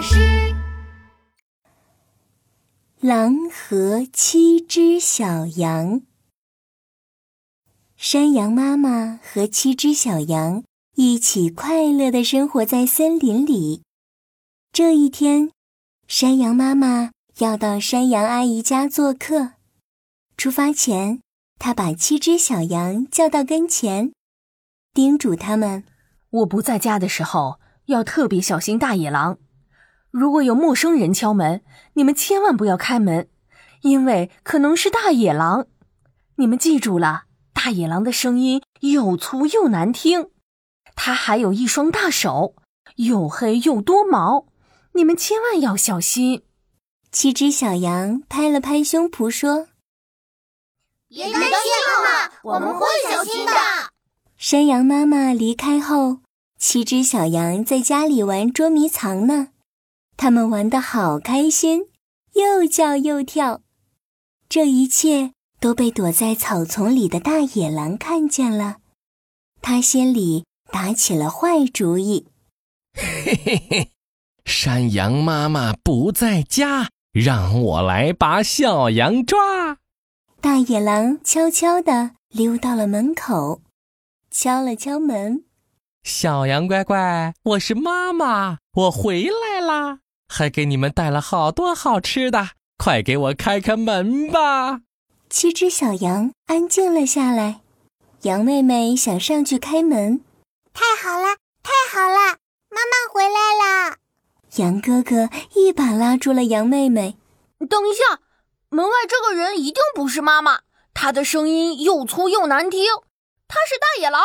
巴士。狼和七只小羊。山羊妈妈和七只小羊一起快乐的生活在森林里。这一天，山羊妈妈要到山羊阿姨家做客。出发前，她把七只小羊叫到跟前，叮嘱他们：“我不在家的时候，要特别小心大野狼。”如果有陌生人敲门，你们千万不要开门，因为可能是大野狼。你们记住了，大野狼的声音又粗又难听，它还有一双大手，又黑又多毛，你们千万要小心。七只小羊拍了拍胸脯说：“别担心，妈妈，我们会小心的。”山羊妈妈离开后，七只小羊在家里玩捉迷藏呢。他们玩得好开心，又叫又跳。这一切都被躲在草丛里的大野狼看见了，他心里打起了坏主意。嘿嘿嘿，山羊妈妈不在家，让我来把小羊抓。大野狼悄悄地溜到了门口，敲了敲门：“小羊乖乖，我是妈妈，我回来啦。”还给你们带了好多好吃的，快给我开开门吧！七只小羊安静了下来。羊妹妹想上去开门，太好了，太好了，妈妈回来了！羊哥哥一把拉住了羊妹妹。等一下，门外这个人一定不是妈妈，他的声音又粗又难听，他是大野狼，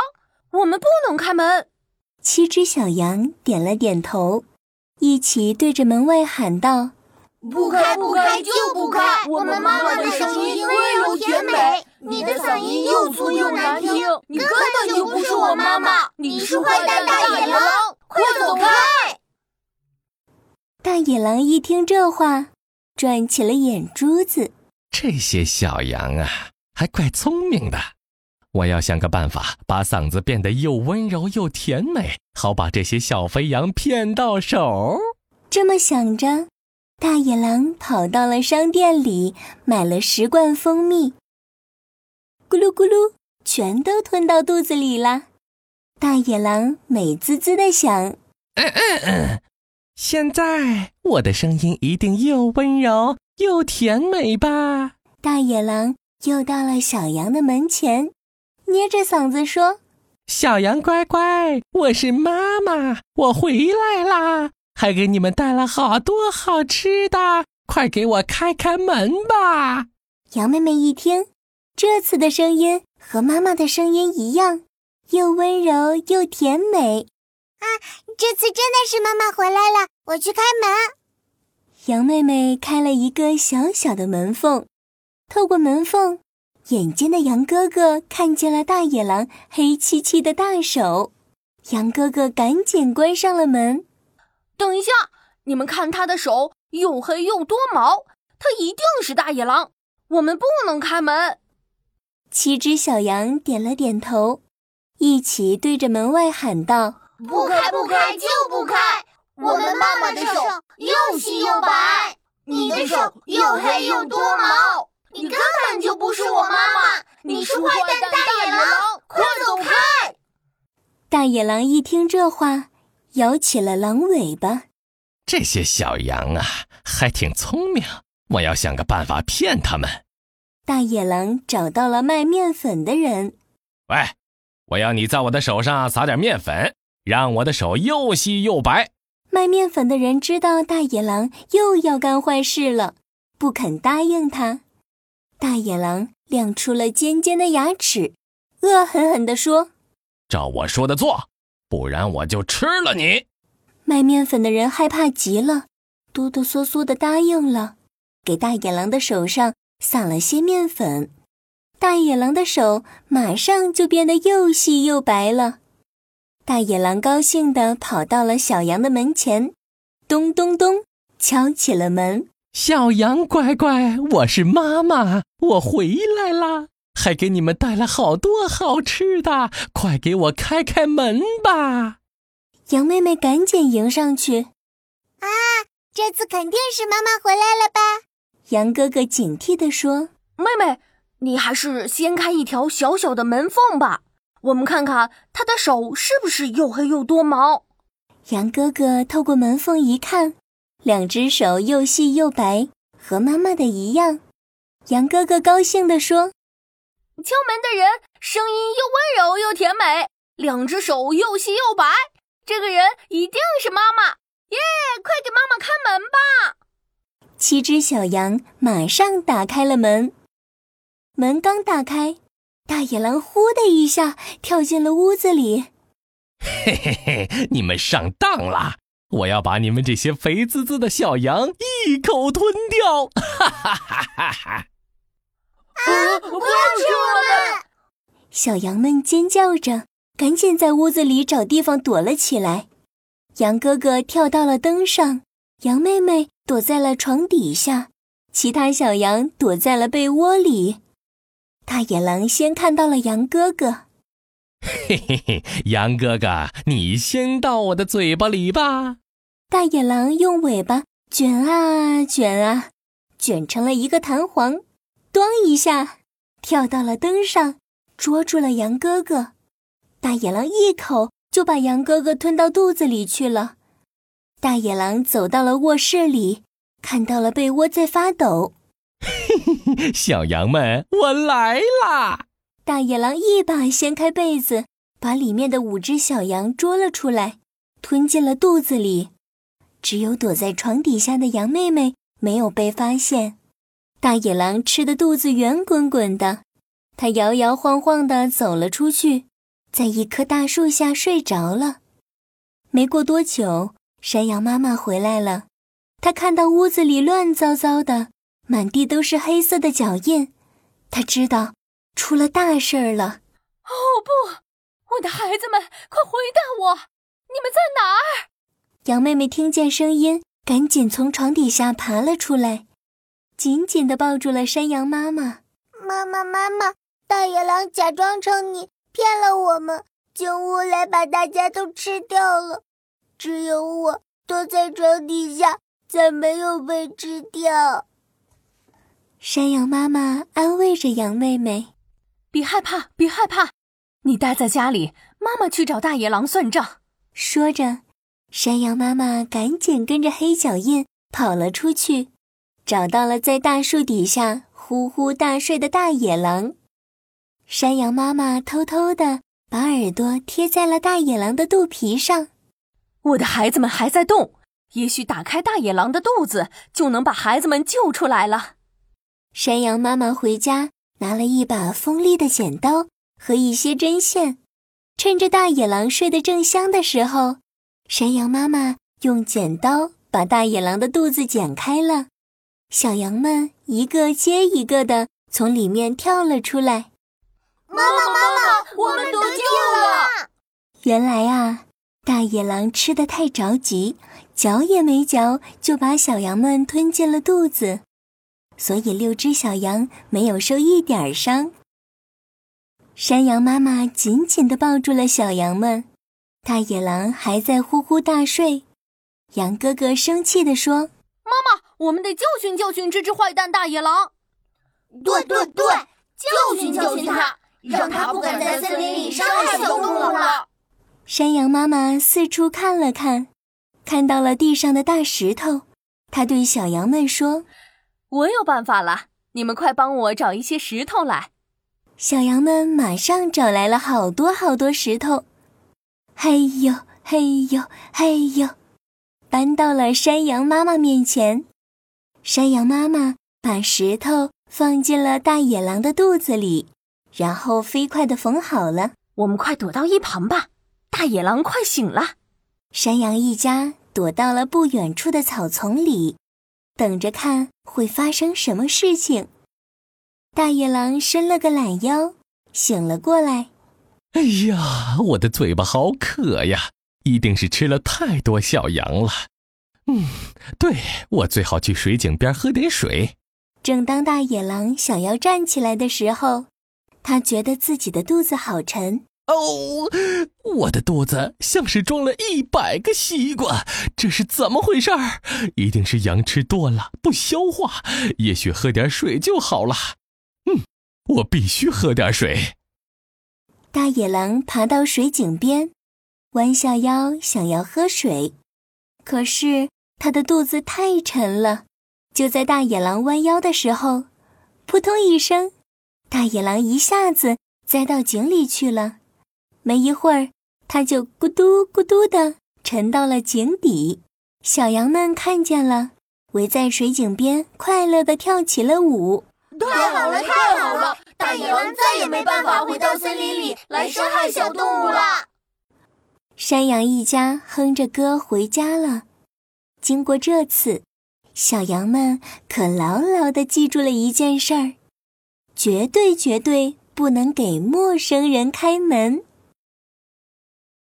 我们不能开门。七只小羊点了点头。一起对着门外喊道：“不开，不开，就不开！我们妈妈的声音温柔甜美，你的嗓音又粗又难听，你根本就不是我妈妈，你是坏蛋大野狼，快走开！”大野狼一听这话，转起了眼珠子。这些小羊啊，还怪聪明的。我要想个办法，把嗓子变得又温柔又甜美，好把这些小肥羊骗到手。这么想着，大野狼跑到了商店里，买了十罐蜂蜜。咕噜咕噜，全都吞到肚子里了。大野狼美滋滋的想：“嗯嗯嗯，现在我的声音一定又温柔又甜美吧？”大野狼又到了小羊的门前。捏着嗓子说：“小羊乖乖，我是妈妈，我回来啦！还给你们带了好多好吃的，快给我开开门吧！”羊妹妹一听，这次的声音和妈妈的声音一样，又温柔又甜美。啊，这次真的是妈妈回来了，我去开门。羊妹妹开了一个小小的门缝，透过门缝。眼尖的羊哥哥看见了大野狼黑漆漆的大手，羊哥哥赶紧关上了门。等一下，你们看他的手又黑又多毛，他一定是大野狼，我们不能开门。七只小羊点了点头，一起对着门外喊道：“不开，不开，就不开！我们妈妈的手又细又白，你的手又黑又多毛。”你根本就不是我妈妈，你是坏蛋大野狼，快走开！大野狼一听这话，摇起了狼尾巴。这些小羊啊，还挺聪明，我要想个办法骗他们。大野狼找到了卖面粉的人，喂，我要你在我的手上撒点面粉，让我的手又细又白。卖面粉的人知道大野狼又要干坏事了，不肯答应他。大野狼亮出了尖尖的牙齿，恶狠狠地说：“照我说的做，不然我就吃了你！”卖面粉的人害怕极了，哆哆嗦嗦地答应了，给大野狼的手上撒了些面粉。大野狼的手马上就变得又细又白了。大野狼高兴地跑到了小羊的门前，咚咚咚，敲起了门。小羊乖乖，我是妈妈，我回来啦！还给你们带了好多好吃的，快给我开开门吧！羊妹妹赶紧迎上去。啊，这次肯定是妈妈回来了吧？羊哥哥警惕地说：“妹妹，你还是先开一条小小的门缝吧，我们看看他的手是不是又黑又多毛。”羊哥哥透过门缝一看，两只手又细又白，和妈妈的一样。羊哥哥高兴地说：“敲门的人声音又温柔又甜美，两只手又细又白，这个人一定是妈妈！耶，快给妈妈开门吧！”七只小羊马上打开了门。门刚打开，大野狼呼的一下跳进了屋子里。嘿嘿嘿，你们上当了！我要把你们这些肥滋滋的小羊一口吞掉！哈哈哈哈哈！啊，不要吃我们！小羊们尖叫着，赶紧在屋子里找地方躲了起来。羊哥哥跳到了灯上，羊妹妹。躲在了床底下，其他小羊躲在了被窝里。大野狼先看到了羊哥哥，嘿嘿嘿，羊哥哥，你先到我的嘴巴里吧。大野狼用尾巴卷啊卷啊，卷成了一个弹簧，咣一下跳到了灯上，捉住了羊哥哥。大野狼一口就把羊哥哥吞到肚子里去了。大野狼走到了卧室里，看到了被窝在发抖。小羊们，我来啦！大野狼一把掀开被子，把里面的五只小羊捉了出来，吞进了肚子里。只有躲在床底下的羊妹妹没有被发现。大野狼吃的肚子圆滚滚的，它摇摇晃晃地走了出去，在一棵大树下睡着了。没过多久。山羊妈妈回来了，她看到屋子里乱糟糟的，满地都是黑色的脚印，她知道出了大事儿了。哦不，我的孩子们，快回答我，你们在哪儿？羊妹妹听见声音，赶紧从床底下爬了出来，紧紧地抱住了山羊妈妈。妈妈，妈妈，大野狼假装成你骗了我们，进屋来把大家都吃掉了。只有我躲在床底下，才没有被吃掉。山羊妈妈安慰着羊妹妹：“别害怕，别害怕，你待在家里，妈妈去找大野狼算账。”说着，山羊妈妈赶紧跟着黑脚印跑了出去，找到了在大树底下呼呼大睡的大野狼。山羊妈妈偷偷的把耳朵贴在了大野狼的肚皮上。我的孩子们还在动，也许打开大野狼的肚子，就能把孩子们救出来了。山羊妈妈回家拿了一把锋利的剪刀和一些针线，趁着大野狼睡得正香的时候，山羊妈妈用剪刀把大野狼的肚子剪开了，小羊们一个接一个的从里面跳了出来。妈妈，妈妈，我们得救了！原来啊。大野狼吃的太着急，嚼也没嚼，就把小羊们吞进了肚子，所以六只小羊没有受一点伤。山羊妈妈紧紧地抱住了小羊们，大野狼还在呼呼大睡。羊哥哥生气地说：“妈妈，我们得教训教训这只坏蛋大野狼。”“对对对，教训教训他，让他不敢在森林里伤害小动物了。”山羊妈妈四处看了看，看到了地上的大石头，她对小羊们说：“我有办法了，你们快帮我找一些石头来。”小羊们马上找来了好多好多石头，嘿呦嘿呦嘿呦，搬到了山羊妈妈面前。山羊妈妈把石头放进了大野狼的肚子里，然后飞快地缝好了。我们快躲到一旁吧。大野狼快醒了！山羊一家躲到了不远处的草丛里，等着看会发生什么事情。大野狼伸了个懒腰，醒了过来。哎呀，我的嘴巴好渴呀！一定是吃了太多小羊了。嗯，对，我最好去水井边喝点水。正当大野狼想要站起来的时候，他觉得自己的肚子好沉。哦，我的肚子像是装了一百个西瓜，这是怎么回事儿？一定是羊吃多了不消化，也许喝点水就好了。嗯，我必须喝点水。大野狼爬到水井边，弯下腰想要喝水，可是它的肚子太沉了。就在大野狼弯腰的时候，扑通一声，大野狼一下子栽到井里去了。没一会儿，它就咕嘟咕嘟的沉到了井底。小羊们看见了，围在水井边，快乐的跳起了舞。太好了，太好了！大狼再也没办法回到森林里来伤害小动物了。山羊一家哼着歌回家了。经过这次，小羊们可牢牢的记住了一件事儿：绝对绝对不能给陌生人开门。